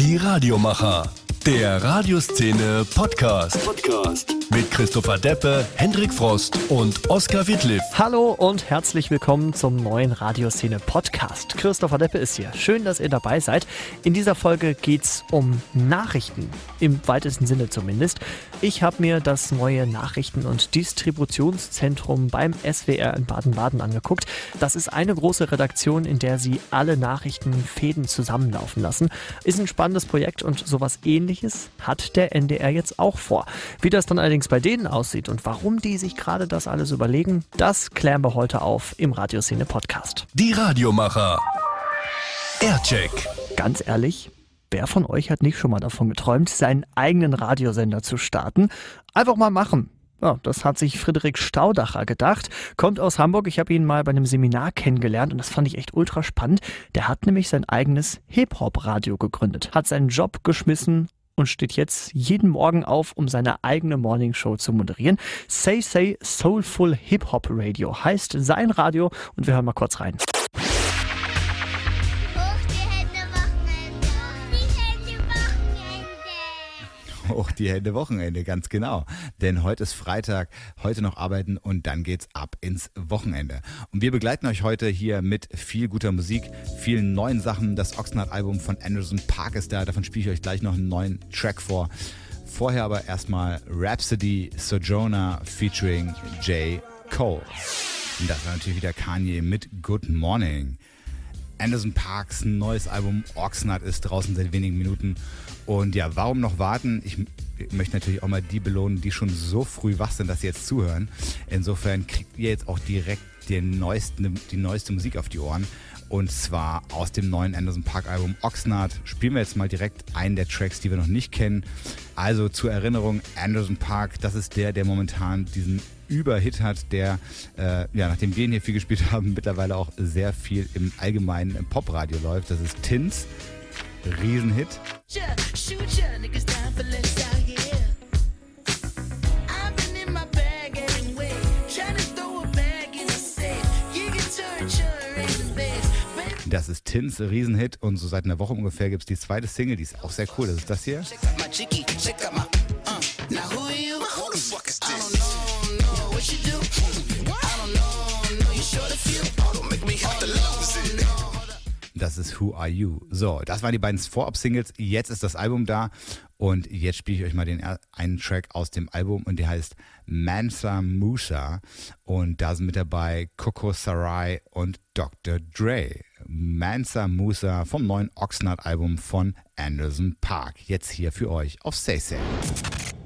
Die Radiomacher. Der Radioszene Podcast. Podcast. Mit Christopher Deppe, Hendrik Frost und Oskar Wittliff. Hallo und herzlich willkommen zum neuen Radioszene Podcast. Christopher Deppe ist hier. Schön, dass ihr dabei seid. In dieser Folge geht's um Nachrichten. Im weitesten Sinne zumindest. Ich habe mir das neue Nachrichten- und Distributionszentrum beim SWR in Baden-Baden angeguckt. Das ist eine große Redaktion, in der sie alle Nachrichtenfäden zusammenlaufen lassen. Ist ein spannendes Projekt und sowas ähnliches hat der NDR jetzt auch vor. Wie das dann allerdings bei denen aussieht und warum die sich gerade das alles überlegen, das klären wir heute auf im Radioszene Podcast. Die Radiomacher. Aircheck. Ganz ehrlich, Wer von euch hat nicht schon mal davon geträumt, seinen eigenen Radiosender zu starten? Einfach mal machen. Ja, das hat sich Friedrich Staudacher gedacht. Kommt aus Hamburg. Ich habe ihn mal bei einem Seminar kennengelernt und das fand ich echt ultra spannend. Der hat nämlich sein eigenes Hip-Hop-Radio gegründet, hat seinen Job geschmissen und steht jetzt jeden Morgen auf, um seine eigene Morningshow zu moderieren. Say Say Soulful Hip Hop Radio heißt sein Radio und wir hören mal kurz rein. Hoch die Hände Wochenende, ganz genau. Denn heute ist Freitag, heute noch arbeiten und dann geht's ab ins Wochenende. Und wir begleiten euch heute hier mit viel guter Musik, vielen neuen Sachen. Das Oxnard-Album von Anderson Park ist da, davon spiele ich euch gleich noch einen neuen Track vor. Vorher aber erstmal Rhapsody Sojourner featuring J. Cole. Und das war natürlich wieder Kanye mit Good Morning. Anderson Parks neues Album Oxnard ist draußen seit wenigen Minuten. Und ja, warum noch warten? Ich möchte natürlich auch mal die belohnen, die schon so früh wach sind, dass sie jetzt zuhören. Insofern kriegt ihr jetzt auch direkt den neuesten, die neueste Musik auf die Ohren. Und zwar aus dem neuen Anderson Park Album Oxnard. Spielen wir jetzt mal direkt einen der Tracks, die wir noch nicht kennen. Also zur Erinnerung, Anderson Park, das ist der, der momentan diesen Überhit hat, der, äh, ja, nachdem wir ihn hier viel gespielt haben, mittlerweile auch sehr viel im allgemeinen im Popradio läuft. Das ist Tins. Riesenhit. Das ist Tins Riesenhit und so seit einer Woche ungefähr gibt es die zweite Single, die ist auch sehr cool. Das ist das hier. Das ist Who Are You. So, das waren die beiden Vorab-Singles. Jetzt ist das Album da und jetzt spiele ich euch mal den einen Track aus dem Album und der heißt Mansa Musa und da sind mit dabei Coco Sarai und Dr. Dre. Mansa Musa vom neuen Oxnard-Album von Anderson Park. Jetzt hier für euch auf Say Say.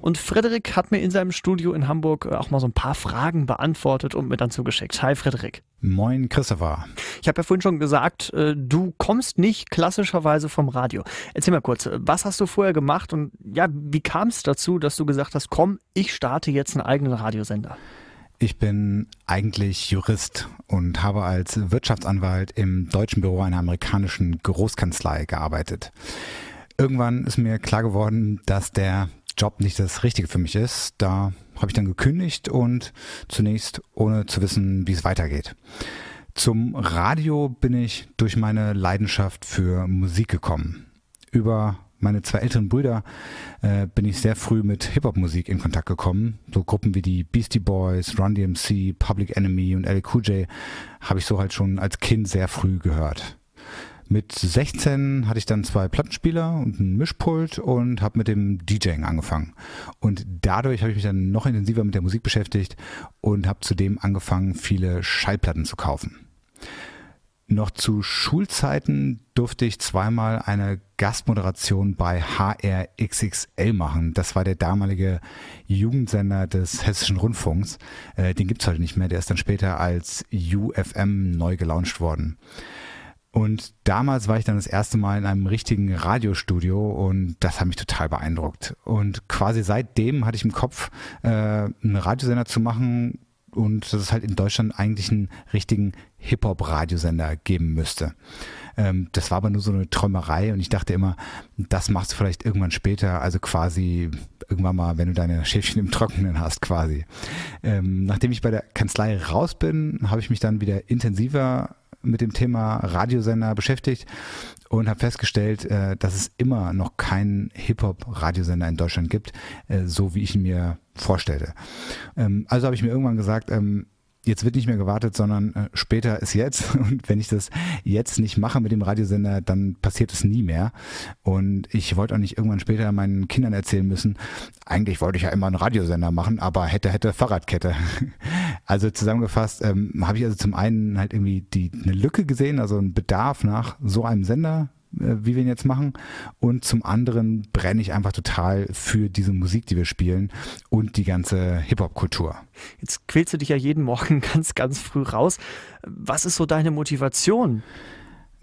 Und Frederik hat mir in seinem Studio in Hamburg äh, auch mal so ein paar Fragen beantwortet und mir dann zugeschickt. Hi Frederik. Moin Christopher. Ich habe ja vorhin schon gesagt, äh, du kommst nicht klassischerweise vom Radio. Erzähl mal kurz, äh, was hast du vorher gemacht und ja, wie kam es dazu, dass du gesagt hast, komm, ich starte jetzt einen eigenen Radiosender? Ich bin eigentlich Jurist und habe als Wirtschaftsanwalt im deutschen Büro einer amerikanischen Großkanzlei gearbeitet. Irgendwann ist mir klar geworden, dass der Job nicht das Richtige für mich ist. Da habe ich dann gekündigt und zunächst ohne zu wissen, wie es weitergeht. Zum Radio bin ich durch meine Leidenschaft für Musik gekommen. Über meine zwei älteren Brüder äh, bin ich sehr früh mit Hip-Hop-Musik in Kontakt gekommen. So Gruppen wie die Beastie Boys, Run DMC, Public Enemy und LQJ habe ich so halt schon als Kind sehr früh gehört. Mit 16 hatte ich dann zwei Plattenspieler und ein Mischpult und habe mit dem DJing angefangen. Und dadurch habe ich mich dann noch intensiver mit der Musik beschäftigt und habe zudem angefangen, viele Schallplatten zu kaufen. Noch zu Schulzeiten durfte ich zweimal eine Gastmoderation bei HRXXL machen. Das war der damalige Jugendsender des Hessischen Rundfunks. Äh, den gibt's heute nicht mehr. Der ist dann später als UFM neu gelauncht worden. Und damals war ich dann das erste Mal in einem richtigen Radiostudio und das hat mich total beeindruckt. Und quasi seitdem hatte ich im Kopf, äh, einen Radiosender zu machen und dass es halt in Deutschland eigentlich einen richtigen Hip-Hop-Radiosender geben müsste. Ähm, das war aber nur so eine Träumerei und ich dachte immer, das machst du vielleicht irgendwann später, also quasi irgendwann mal, wenn du deine Schäfchen im Trockenen hast, quasi. Ähm, nachdem ich bei der Kanzlei raus bin, habe ich mich dann wieder intensiver mit dem Thema Radiosender beschäftigt und habe festgestellt, äh, dass es immer noch keinen Hip-Hop-Radiosender in Deutschland gibt, äh, so wie ich ihn mir vorstellte. Ähm, also habe ich mir irgendwann gesagt, ähm, jetzt wird nicht mehr gewartet, sondern äh, später ist jetzt. Und wenn ich das jetzt nicht mache mit dem Radiosender, dann passiert es nie mehr. Und ich wollte auch nicht irgendwann später meinen Kindern erzählen müssen, eigentlich wollte ich ja immer einen Radiosender machen, aber hätte, hätte Fahrradkette. Also zusammengefasst ähm, habe ich also zum einen halt irgendwie die eine Lücke gesehen, also einen Bedarf nach so einem Sender, wie wir ihn jetzt machen. Und zum anderen brenne ich einfach total für diese Musik, die wir spielen und die ganze Hip-Hop-Kultur. Jetzt quälst du dich ja jeden Morgen ganz, ganz früh raus. Was ist so deine Motivation?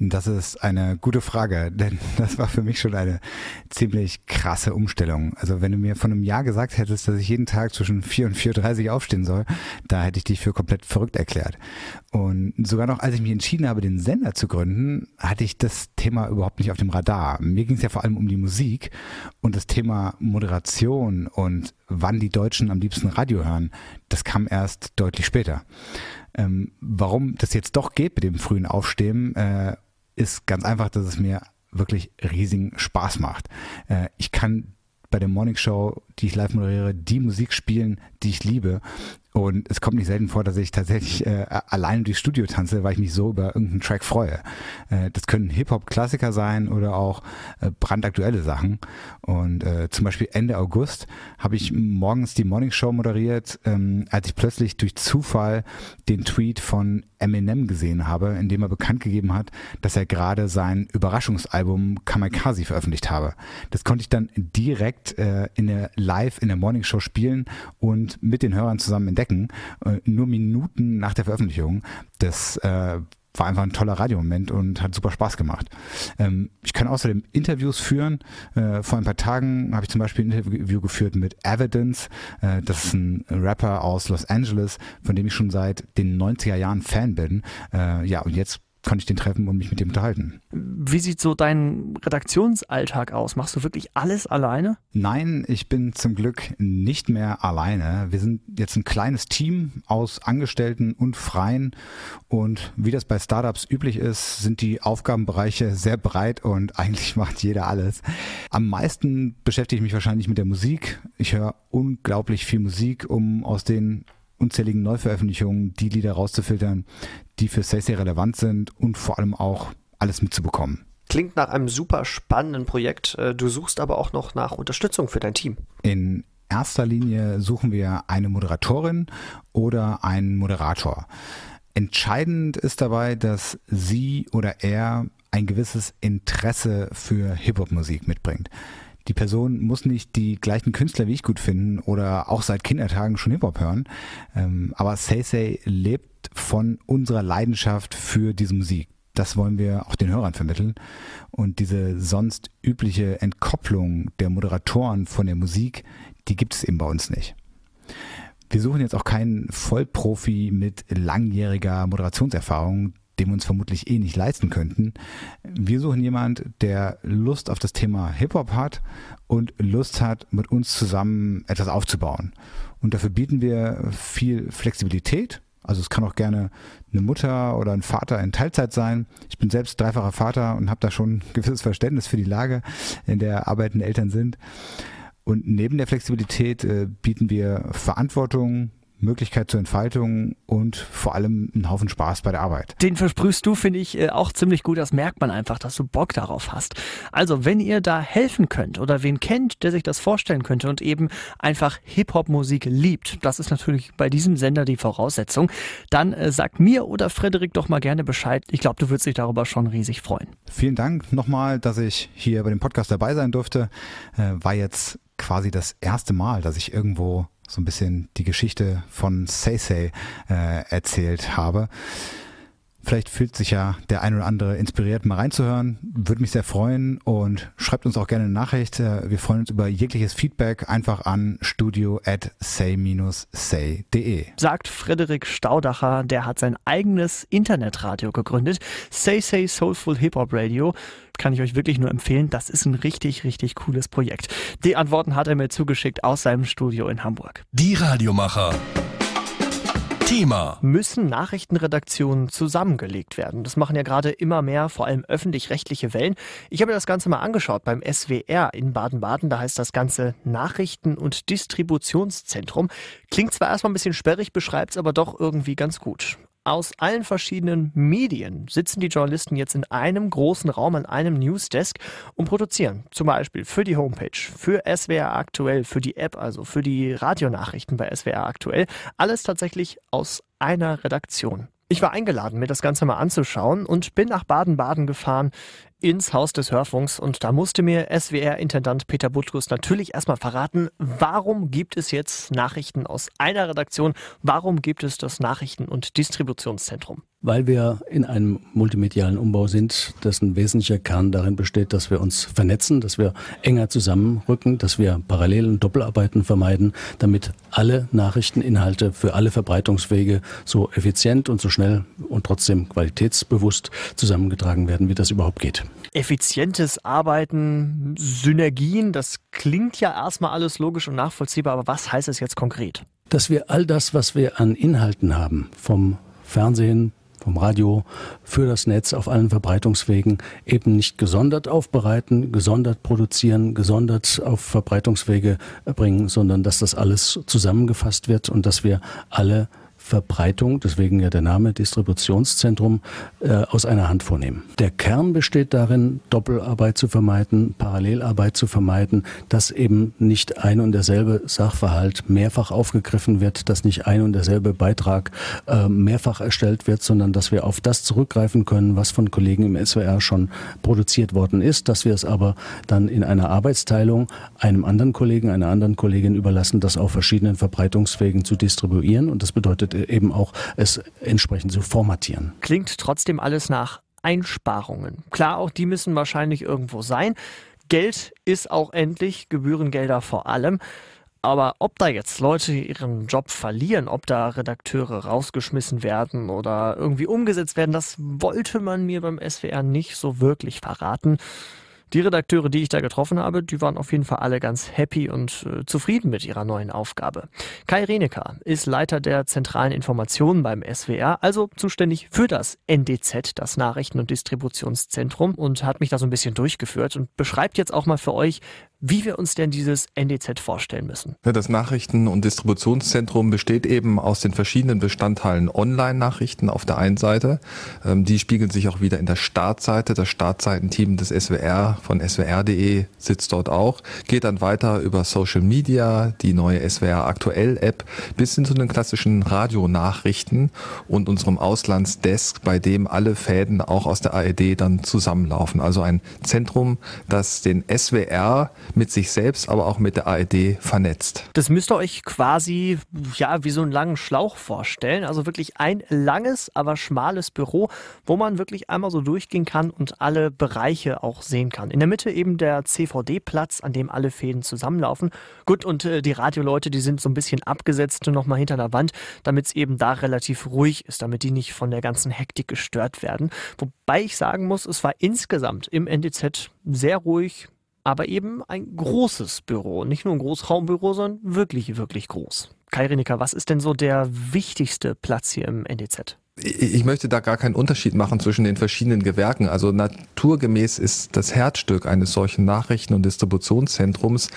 Das ist eine gute Frage, denn das war für mich schon eine ziemlich krasse Umstellung. Also wenn du mir von einem Jahr gesagt hättest, dass ich jeden Tag zwischen 4 und 4.30 Uhr aufstehen soll, da hätte ich dich für komplett verrückt erklärt. Und sogar noch, als ich mich entschieden habe, den Sender zu gründen, hatte ich das Thema überhaupt nicht auf dem Radar. Mir ging es ja vor allem um die Musik und das Thema Moderation und wann die Deutschen am liebsten Radio hören, das kam erst deutlich später. Ähm, warum das jetzt doch geht mit dem frühen Aufstehen, äh, ist ganz einfach, dass es mir wirklich riesigen Spaß macht. Äh, ich kann bei der Morning Show, die ich live moderiere, die Musik spielen, die ich liebe. Und es kommt nicht selten vor, dass ich tatsächlich äh, allein durchs Studio tanze, weil ich mich so über irgendeinen Track freue. Äh, das können Hip-Hop-Klassiker sein oder auch äh, brandaktuelle Sachen. Und äh, zum Beispiel Ende August habe ich morgens die Morning Show moderiert, ähm, als ich plötzlich durch Zufall den Tweet von Eminem gesehen habe, in dem er bekannt gegeben hat, dass er gerade sein Überraschungsalbum Kamikaze veröffentlicht habe. Das konnte ich dann direkt äh, in der Live in der Morning Show spielen und mit den Hörern zusammen entdecken, äh, nur Minuten nach der Veröffentlichung. Das äh, war einfach ein toller Radiomoment und hat super Spaß gemacht. Ähm, ich kann außerdem Interviews führen. Äh, vor ein paar Tagen habe ich zum Beispiel ein Interview geführt mit Evidence. Äh, das ist ein Rapper aus Los Angeles, von dem ich schon seit den 90er Jahren Fan bin. Ja, und jetzt konnte ich den treffen und mich mit dem unterhalten. Wie sieht so dein Redaktionsalltag aus? Machst du wirklich alles alleine? Nein, ich bin zum Glück nicht mehr alleine. Wir sind jetzt ein kleines Team aus Angestellten und Freien und wie das bei Startups üblich ist, sind die Aufgabenbereiche sehr breit und eigentlich macht jeder alles. Am meisten beschäftige ich mich wahrscheinlich mit der Musik. Ich höre unglaublich viel Musik, um aus den unzähligen Neuveröffentlichungen die Lieder rauszufiltern, die für Stacey relevant sind und vor allem auch alles mitzubekommen. Klingt nach einem super spannenden Projekt. Äh, du suchst aber auch noch nach Unterstützung für dein Team. In erster Linie suchen wir eine Moderatorin oder einen Moderator. Entscheidend ist dabei, dass sie oder er ein gewisses Interesse für Hip-Hop-Musik mitbringt die Person muss nicht die gleichen Künstler wie ich gut finden oder auch seit Kindertagen schon Hip-Hop hören. Ähm, aber Say lebt von unserer Leidenschaft für diese Musik. Das wollen wir auch den Hörern vermitteln. Und diese sonst übliche Entkopplung der Moderatoren von der Musik, die gibt es eben bei uns nicht. Wir suchen jetzt auch keinen Vollprofi mit langjähriger Moderationserfahrung, den wir uns vermutlich eh nicht leisten könnten. Wir suchen jemand, der Lust auf das Thema Hip-Hop hat und Lust hat, mit uns zusammen etwas aufzubauen. Und dafür bieten wir viel Flexibilität. Also es kann auch gerne eine Mutter oder ein Vater in Teilzeit sein. Ich bin selbst dreifacher Vater und habe da schon ein gewisses Verständnis für die Lage, in der arbeitende Eltern sind. Und neben der Flexibilität äh, bieten wir Verantwortung, Möglichkeit zur Entfaltung und vor allem einen Haufen Spaß bei der Arbeit. Den versprühst du, finde ich, äh, auch ziemlich gut. Das merkt man einfach, dass du Bock darauf hast. Also, wenn ihr da helfen könnt oder wen kennt, der sich das vorstellen könnte und eben einfach Hip-Hop-Musik liebt, das ist natürlich bei diesem Sender die Voraussetzung, dann äh, sagt mir oder Frederik doch mal gerne Bescheid. Ich glaube, du würdest dich darüber schon riesig freuen. Vielen Dank nochmal, dass ich hier bei dem Podcast dabei sein durfte. Äh, war jetzt quasi das erste Mal, dass ich irgendwo so ein bisschen die Geschichte von Say äh, erzählt habe. Vielleicht fühlt sich ja der ein oder andere inspiriert, mal reinzuhören. Würde mich sehr freuen und schreibt uns auch gerne eine Nachricht. Äh, wir freuen uns über jegliches Feedback einfach an studio at say-say.de. Sagt Frederik Staudacher, der hat sein eigenes Internetradio gegründet. Say Say Soulful Hip Hop Radio. Kann ich euch wirklich nur empfehlen. Das ist ein richtig, richtig cooles Projekt. Die Antworten hat er mir zugeschickt aus seinem Studio in Hamburg. Die Radiomacher. Thema. Müssen Nachrichtenredaktionen zusammengelegt werden? Das machen ja gerade immer mehr, vor allem öffentlich-rechtliche Wellen. Ich habe mir das Ganze mal angeschaut beim SWR in Baden-Baden. Da heißt das Ganze Nachrichten- und Distributionszentrum. Klingt zwar erstmal ein bisschen sperrig, beschreibt es aber doch irgendwie ganz gut aus allen verschiedenen Medien sitzen die Journalisten jetzt in einem großen Raum an einem Newsdesk und produzieren. Zum Beispiel für die Homepage, für SWR aktuell, für die App, also für die Radionachrichten bei SWR aktuell. Alles tatsächlich aus einer Redaktion. Ich war eingeladen, mir das Ganze mal anzuschauen und bin nach Baden-Baden gefahren ins Haus des Hörfunks und da musste mir SWR-Intendant Peter Butkus natürlich erstmal verraten, warum gibt es jetzt Nachrichten aus einer Redaktion, warum gibt es das Nachrichten- und Distributionszentrum? Weil wir in einem multimedialen Umbau sind, dessen wesentlicher Kern darin besteht, dass wir uns vernetzen, dass wir enger zusammenrücken, dass wir Parallel- und Doppelarbeiten vermeiden, damit alle Nachrichteninhalte für alle Verbreitungswege so effizient und so schnell und trotzdem qualitätsbewusst zusammengetragen werden, wie das überhaupt geht. Effizientes Arbeiten, Synergien, das klingt ja erstmal alles logisch und nachvollziehbar, aber was heißt es jetzt konkret? Dass wir all das, was wir an Inhalten haben, vom Fernsehen, vom Radio für das Netz auf allen Verbreitungswegen eben nicht gesondert aufbereiten, gesondert produzieren, gesondert auf Verbreitungswege bringen, sondern dass das alles zusammengefasst wird und dass wir alle Verbreitung, deswegen ja der Name Distributionszentrum, äh, aus einer Hand vornehmen. Der Kern besteht darin, Doppelarbeit zu vermeiden, Parallelarbeit zu vermeiden, dass eben nicht ein und derselbe Sachverhalt mehrfach aufgegriffen wird, dass nicht ein und derselbe Beitrag äh, mehrfach erstellt wird, sondern dass wir auf das zurückgreifen können, was von Kollegen im SWR schon produziert worden ist, dass wir es aber dann in einer Arbeitsteilung einem anderen Kollegen, einer anderen Kollegin überlassen, das auf verschiedenen Verbreitungswegen zu distribuieren. Und das bedeutet eben auch es entsprechend zu formatieren. Klingt trotzdem alles nach Einsparungen. Klar, auch die müssen wahrscheinlich irgendwo sein. Geld ist auch endlich, Gebührengelder vor allem. Aber ob da jetzt Leute ihren Job verlieren, ob da Redakteure rausgeschmissen werden oder irgendwie umgesetzt werden, das wollte man mir beim SWR nicht so wirklich verraten. Die Redakteure, die ich da getroffen habe, die waren auf jeden Fall alle ganz happy und äh, zufrieden mit ihrer neuen Aufgabe. Kai Reneker ist Leiter der zentralen Informationen beim SWR, also zuständig für das NDZ, das Nachrichten- und Distributionszentrum, und hat mich da so ein bisschen durchgeführt und beschreibt jetzt auch mal für euch, wie wir uns denn dieses NDZ vorstellen müssen. Das Nachrichten- und Distributionszentrum besteht eben aus den verschiedenen Bestandteilen Online-Nachrichten auf der einen Seite. Ähm, die spiegeln sich auch wieder in der Startseite. Das Startseitenteam des SWR von swr.de sitzt dort auch. Geht dann weiter über Social Media, die neue SWR Aktuell App bis hin zu den klassischen Radionachrichten und unserem Auslandsdesk, bei dem alle Fäden auch aus der ARD dann zusammenlaufen. Also ein Zentrum, das den SWR mit sich selbst, aber auch mit der ARD vernetzt. Das müsst ihr euch quasi ja wie so einen langen Schlauch vorstellen. Also wirklich ein langes, aber schmales Büro, wo man wirklich einmal so durchgehen kann und alle Bereiche auch sehen kann. In der Mitte eben der CVD-Platz, an dem alle Fäden zusammenlaufen. Gut, und äh, die Radioleute, die sind so ein bisschen abgesetzt nochmal hinter der Wand, damit es eben da relativ ruhig ist, damit die nicht von der ganzen Hektik gestört werden. Wobei ich sagen muss, es war insgesamt im NDZ sehr ruhig, aber eben ein großes Büro. Nicht nur ein Großraumbüro, sondern wirklich, wirklich groß. Kai Reneker, was ist denn so der wichtigste Platz hier im NDZ? Ich möchte da gar keinen Unterschied machen zwischen den verschiedenen Gewerken. Also naturgemäß ist das Herzstück eines solchen Nachrichten- und Distributionszentrums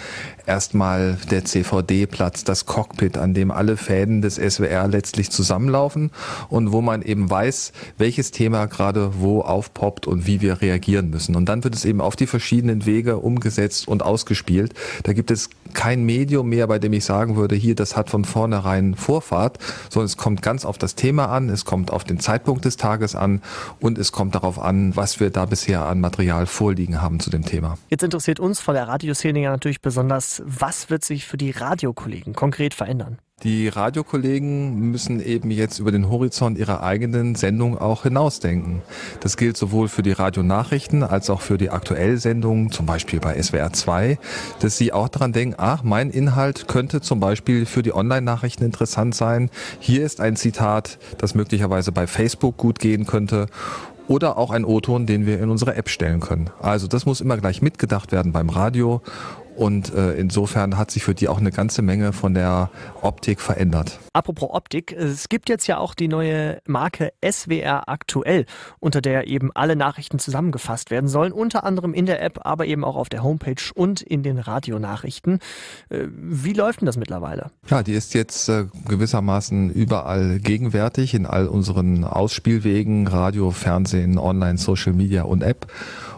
erstmal der CVD-Platz, das Cockpit, an dem alle Fäden des SWR letztlich zusammenlaufen und wo man eben weiß, welches Thema gerade wo aufpoppt und wie wir reagieren müssen. Und dann wird es eben auf die verschiedenen Wege umgesetzt und ausgespielt. Da gibt es kein Medium mehr, bei dem ich sagen würde, hier, das hat von vornherein Vorfahrt, sondern es kommt ganz auf das Thema an, es kommt auf den Zeitpunkt des Tages an und es kommt darauf an, was wir da bisher an Material vorliegen haben zu dem Thema. Jetzt interessiert uns von der Radioszene ja natürlich besonders, was wird sich für die Radiokollegen konkret verändern? Die Radiokollegen müssen eben jetzt über den Horizont ihrer eigenen Sendung auch hinausdenken. Das gilt sowohl für die Radionachrichten als auch für die Aktuellsendungen, zum Beispiel bei SWR 2, dass sie auch daran denken, ach, mein Inhalt könnte zum Beispiel für die Online-Nachrichten interessant sein. Hier ist ein Zitat, das möglicherweise bei Facebook gut gehen könnte oder auch ein O-Ton, den wir in unsere App stellen können. Also das muss immer gleich mitgedacht werden beim Radio Und äh, insofern hat sich für die auch eine ganze Menge von der Optik verändert. Apropos Optik, es gibt jetzt ja auch die neue Marke SWR aktuell, unter der eben alle Nachrichten zusammengefasst werden sollen, unter anderem in der App, aber eben auch auf der Homepage und in den Radionachrichten. Äh, wie läuft denn das mittlerweile? Ja, die ist jetzt äh, gewissermaßen überall gegenwärtig in all unseren Ausspielwegen, Radio, Fernsehen, Online, Social Media und App.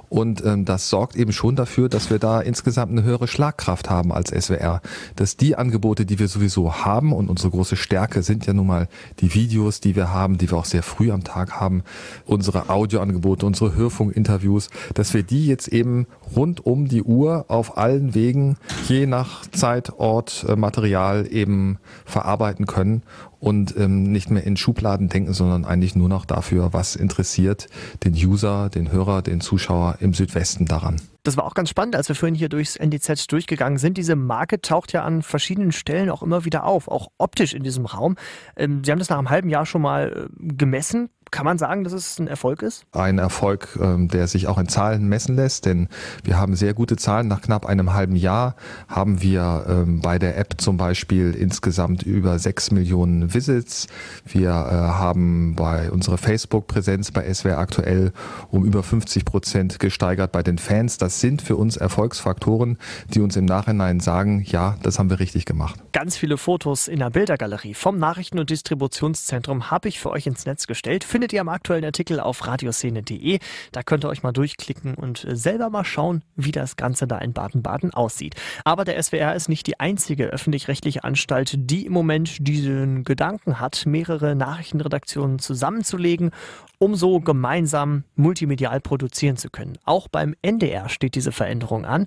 Und ähm, das sorgt eben schon dafür, dass wir da insgesamt eine höhere Schlagkraft haben als SWR. Dass die Angebote, die wir sowieso haben und unsere große Stärke sind ja nun mal die Videos, die wir haben, die wir auch sehr früh am Tag haben, unsere Audioangebote, unsere Hörfunkinterviews, dass wir die jetzt eben rund um die Uhr auf allen Wegen, je nach Zeit, Ort, äh, Material eben verarbeiten können und ähm, nicht mehr in Schubladen denken, sondern eigentlich nur noch dafür, was interessiert den User, den Hörer, den Zuschauer im Südwesten daran. Das war auch ganz spannend, als wir vorhin hier durchs NDZ durchgegangen sind. Diese Marke taucht ja an verschiedenen Stellen auch immer wieder auf, auch optisch in diesem Raum. Ähm, Sie haben das nach einem halben Jahr schon mal äh, gemessen. Kann man sagen, dass es ein Erfolg ist? Ein Erfolg, ähm, der sich auch in Zahlen messen lässt, denn wir haben sehr gute Zahlen. Nach knapp einem halben Jahr haben wir ähm, bei der App zum Beispiel insgesamt über sechs Millionen Visits. Wir äh, haben bei unserer Facebook-Präsenz bei SWR aktuell um über 50 Prozent gesteigert bei den Fans. Das sind für uns Erfolgsfaktoren, die uns im Nachhinein sagen, ja, das haben wir richtig gemacht. Ganz viele Fotos in der Bildergalerie vom Nachrichten- und Distributionszentrum habe ich für euch ins Netz gestellt findet ihr am aktuellen Artikel auf radioszene.de. Da könnt ihr euch mal durchklicken und äh, selber mal schauen, wie das Ganze da in Baden-Baden aussieht. Aber der SWR ist nicht die einzige öffentlich-rechtliche Anstalt, die im Moment diesen Gedanken hat, mehrere Nachrichtenredaktionen zusammenzulegen um so gemeinsam multimedial produzieren zu können. Auch beim NDR steht diese Veränderung an,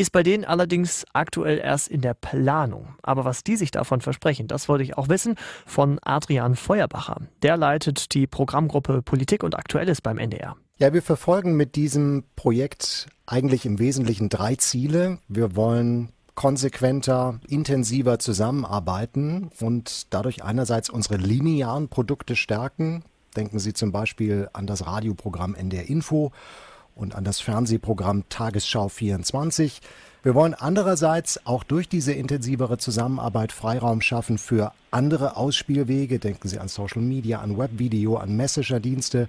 ist bei denen allerdings aktuell erst in der Planung. Aber was die sich davon versprechen, das wollte ich auch wissen von Adrian Feuerbacher. Der leitet die Programmgruppe Politik und Aktuelles beim NDR. Ja, wir verfolgen mit diesem Projekt eigentlich im Wesentlichen drei Ziele. Wir wollen konsequenter, intensiver zusammenarbeiten und dadurch einerseits unsere linearen Produkte stärken, Denken Sie zum Beispiel an das Radioprogramm NDR Info und an das Fernsehprogramm Tagesschau 24. Wir wollen andererseits auch durch diese intensivere Zusammenarbeit Freiraum schaffen für andere Ausspielwege. Denken Sie an Social Media, an Webvideo, an Messenger-Dienste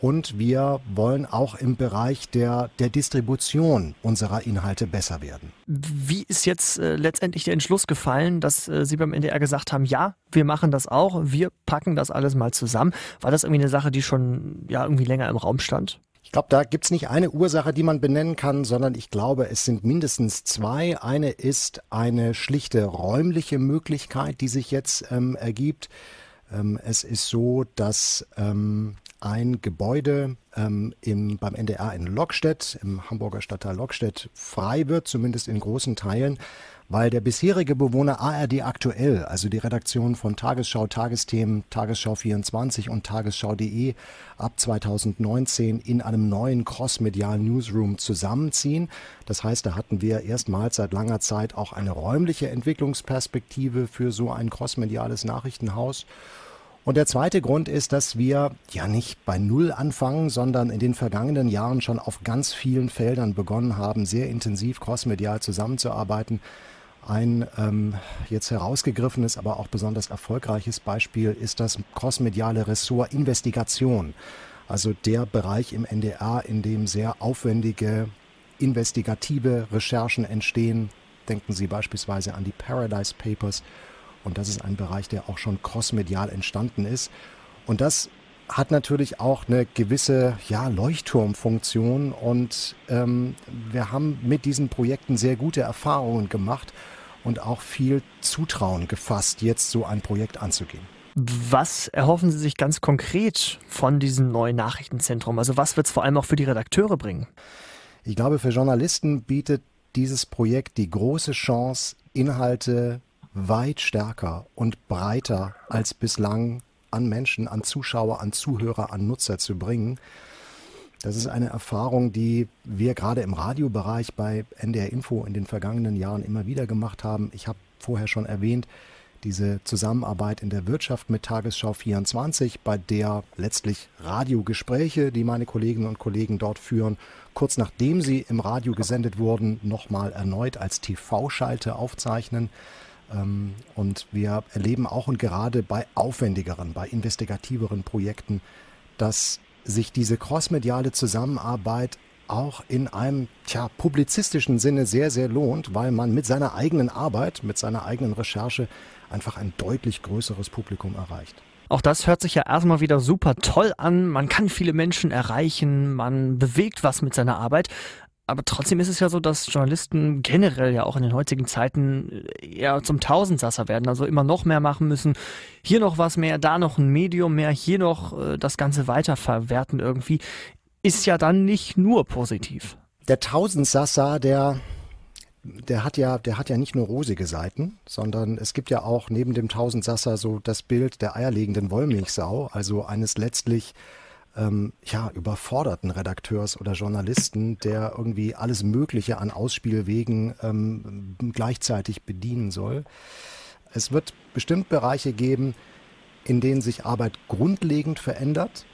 und wir wollen auch im Bereich der, der Distribution unserer Inhalte besser werden. Wie ist jetzt äh, letztendlich der Entschluss gefallen, dass äh, Sie beim NDR gesagt haben, ja, wir machen das auch, wir packen das alles mal zusammen? War das irgendwie eine Sache, die schon ja, irgendwie länger im Raum stand? Ich glaube, da gibt es nicht eine Ursache, die man benennen kann, sondern ich glaube, es sind mindestens zwei. Eine ist eine schlichte räumliche Möglichkeit, die sich jetzt ähm, ergibt. Ähm, es ist so, dass ähm, ein Gebäude ähm, im, beim NDR in Lockstedt, im Hamburger Stadtteil Lockstedt, frei wird, zumindest in großen Teilen, weil der bisherige Bewohner ARD aktuell, also die Redaktion von Tagesschau, Tagesthemen, Tagesschau 24 und Tagesschau.de ab 2019 in einem neuen crossmedialen Newsroom zusammenziehen. Das heißt, da hatten wir erstmals seit langer Zeit auch eine räumliche Entwicklungsperspektive für so ein crossmediales Nachrichtenhaus. Und der zweite Grund ist, dass wir ja nicht bei Null anfangen, sondern in den vergangenen Jahren schon auf ganz vielen Feldern begonnen haben, sehr intensiv crossmedial zusammenzuarbeiten. Ein ähm, jetzt herausgegriffenes, aber auch besonders erfolgreiches Beispiel ist das crossmediale Ressort Investigation. Also der Bereich im NDR, in dem sehr aufwendige investigative Recherchen entstehen. Denken Sie beispielsweise an die Paradise Papers und das ist ein Bereich, der auch schon crossmedial entstanden ist. Und das hat natürlich auch eine gewisse ja, Leuchtturmfunktion und ähm, wir haben mit diesen Projekten sehr gute Erfahrungen gemacht und auch viel Zutrauen gefasst, jetzt so ein Projekt anzugehen. Was erhoffen Sie sich ganz konkret von diesem neuen Nachrichtenzentrum? Also was wird es vor allem auch für die Redakteure bringen? Ich glaube, für Journalisten bietet dieses Projekt die große Chance, Inhalte weit stärker und breiter als bislang an Menschen, an Zuschauer, an Zuhörer, an Nutzer zu bringen. Das ist eine Erfahrung, die wir gerade im Radiobereich bei NDR Info in den vergangenen Jahren immer wieder gemacht haben. Ich habe vorher schon erwähnt, diese Zusammenarbeit in der Wirtschaft mit Tagesschau 24, bei der letztlich Radiogespräche, die meine Kolleginnen und Kollegen dort führen, kurz nachdem sie im Radio gesendet wurden, nochmal erneut als TV-Schalte aufzeichnen. Ähm, und wir erleben auch und gerade bei aufwendigeren, bei investigativeren Projekten, dass sich diese crossmediale Zusammenarbeit auch in einem tja, publizistischen Sinne sehr, sehr lohnt, weil man mit seiner eigenen Arbeit, mit seiner eigenen Recherche einfach ein deutlich größeres Publikum erreicht. Auch das hört sich ja erstmal wieder super toll an. Man kann viele Menschen erreichen, man bewegt was mit seiner Arbeit. Aber trotzdem ist es ja so, dass Journalisten generell ja auch in den heutigen Zeiten eher zum Tausendsasser werden, also immer noch mehr machen müssen. Hier noch was mehr, da noch ein Medium mehr, hier noch äh, das Ganze weiterverwerten irgendwie. Ist ja dann nicht nur positiv. Der Tausendsasser, der der hat ja, der hat ja nicht nur rosige Seiten, sondern es gibt ja auch neben dem Tausendsasser so das Bild der eierlegenden Wollmilchsau, also eines letztlich ähm, ja, überforderten Redakteurs oder Journalisten, der irgendwie alles Mögliche an Ausspielwegen ähm, gleichzeitig bedienen soll. Es wird bestimmt Bereiche geben, in denen sich Arbeit grundlegend verändert.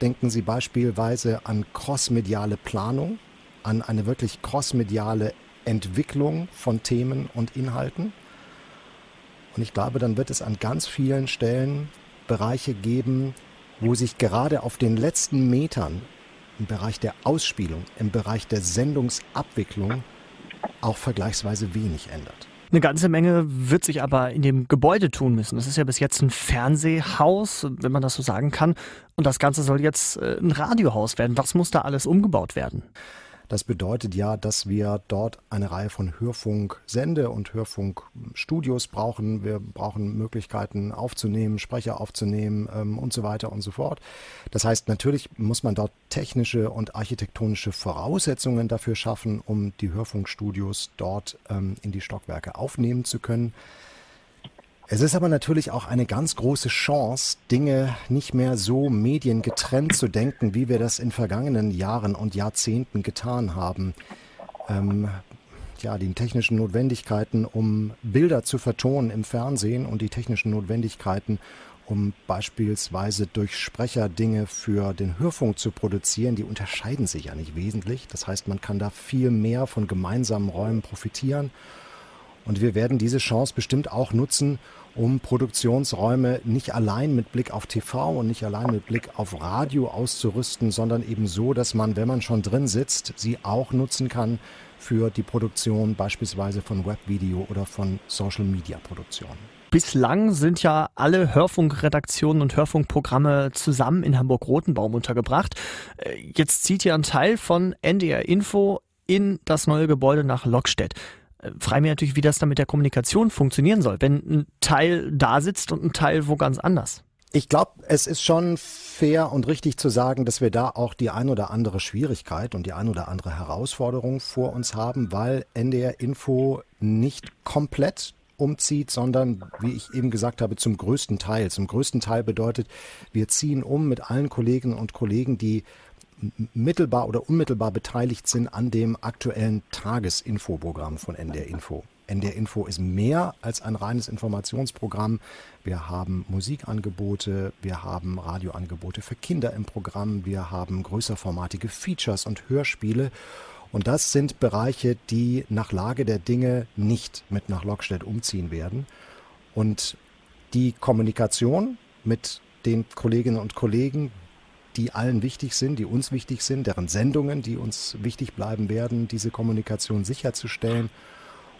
Denken Sie beispielsweise an crossmediale Planung, an eine wirklich crossmediale Entwicklung von Themen und Inhalten. Und ich glaube, dann wird es an ganz vielen Stellen Bereiche geben, wo sich gerade auf den letzten Metern im Bereich der Ausspielung, im Bereich der Sendungsabwicklung auch vergleichsweise wenig ändert. Eine ganze Menge wird sich aber in dem Gebäude tun müssen. Das ist ja bis jetzt ein Fernsehhaus, wenn man das so sagen kann. Und das Ganze soll jetzt äh, ein Radiohaus werden. Was muss da alles umgebaut werden? Das bedeutet ja, dass wir dort eine Reihe von Hörfunksende- und Hörfunkstudios brauchen. Wir brauchen Möglichkeiten aufzunehmen, Sprecher aufzunehmen ähm, und so weiter und so fort. Das heißt, natürlich muss man dort technische und architektonische Voraussetzungen dafür schaffen, um die Hörfunkstudios dort ähm, in die Stockwerke aufnehmen zu können. Es ist aber natürlich auch eine ganz große Chance, Dinge nicht mehr so mediengetrennt zu denken, wie wir das in vergangenen Jahren und Jahrzehnten getan haben. Ähm, ja, die technischen Notwendigkeiten, um Bilder zu vertonen im Fernsehen und die technischen Notwendigkeiten, um beispielsweise durch Sprecher Dinge für den Hörfunk zu produzieren, die unterscheiden sich ja nicht wesentlich. Das heißt, man kann da viel mehr von gemeinsamen Räumen profitieren. Und wir werden diese Chance bestimmt auch nutzen, um Produktionsräume nicht allein mit Blick auf TV und nicht allein mit Blick auf Radio auszurüsten, sondern eben so, dass man, wenn man schon drin sitzt, sie auch nutzen kann für die Produktion beispielsweise von Webvideo oder von Social-Media-Produktionen. Bislang sind ja alle Hörfunkredaktionen und Hörfunkprogramme zusammen in Hamburg-Rotenbaum untergebracht. Äh, jetzt zieht ja ein Teil von NDR Info in das neue Gebäude nach Lockstedt frage mich natürlich, wie das dann mit der Kommunikation funktionieren soll, wenn ein Teil da sitzt und ein Teil wo ganz anders. Ich glaube, es ist schon fair und richtig zu sagen, dass wir da auch die ein oder andere Schwierigkeit und die ein oder andere Herausforderung vor uns haben, weil NDR Info nicht komplett umzieht, sondern, wie ich eben gesagt habe, zum größten Teil. Zum größten Teil bedeutet, wir ziehen um mit allen Kolleginnen und Kollegen, die mittelbar oder unmittelbar beteiligt sind an dem aktuellen Tagesinfoprogramm von NDR Info. NDR Info ist mehr als ein reines Informationsprogramm. Wir haben Musikangebote, wir haben Radioangebote für Kinder im Programm, wir haben größerformatige Features und Hörspiele. Und das sind Bereiche, die nach Lage der Dinge nicht mit nach Lockstedt umziehen werden. Und die Kommunikation mit den Kolleginnen und Kollegen, die allen wichtig sind, die uns wichtig sind, deren Sendungen, die uns wichtig bleiben werden, diese Kommunikation sicherzustellen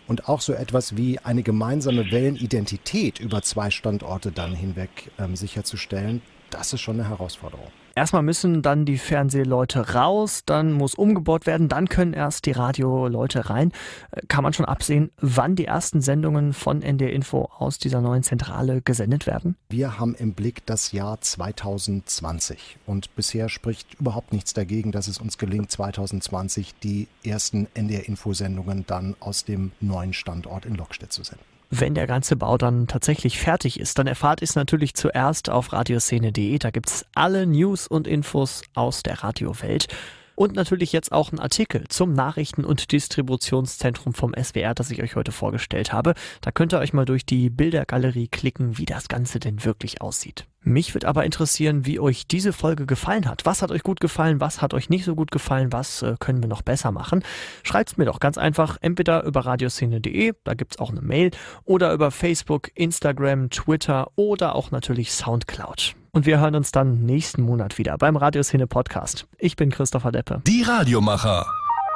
und auch so etwas wie eine gemeinsame Wellenidentität über zwei Standorte dann hinweg ähm, sicherzustellen, das ist schon eine Herausforderung. Erstmal müssen dann die Fernsehleute raus, dann muss umgebaut werden, dann können erst die Radioleute rein. Äh, kann man schon absehen, wann die ersten Sendungen von NDR Info aus dieser neuen Zentrale gesendet werden? Wir haben im Blick das Jahr 2020 und bisher spricht überhaupt nichts dagegen, dass es uns gelingt, 2020 die ersten NDR Info Sendungen dann aus dem neuen Standort in Lockstedt zu senden. Wenn der ganze Bau dann tatsächlich fertig ist, dann erfahrt ihr es natürlich zuerst auf radioszene.de. Da gibt es alle News und Infos aus der Radiowelt. Und natürlich jetzt auch ein Artikel zum Nachrichten- und Distributionszentrum vom SWR, das ich euch heute vorgestellt habe. Da könnt ihr euch mal durch die Bildergalerie klicken, wie das Ganze denn wirklich aussieht. Mich wird aber interessieren, wie euch diese Folge gefallen hat. Was hat euch gut gefallen? Was hat euch nicht so gut gefallen? Was äh, können wir noch besser machen? Schreibt's mir doch ganz einfach entweder über radioszene.de, da gibt's auch eine Mail, oder über Facebook, Instagram, Twitter oder auch natürlich Soundcloud. Und wir hören uns dann nächsten Monat wieder beim Radioszene Podcast. Ich bin Christopher Deppe. Die Radiomacher.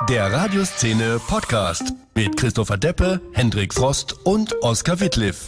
Der Radioszene Podcast mit Christopher Deppe, Hendrik Frost und Oskar Wittliff.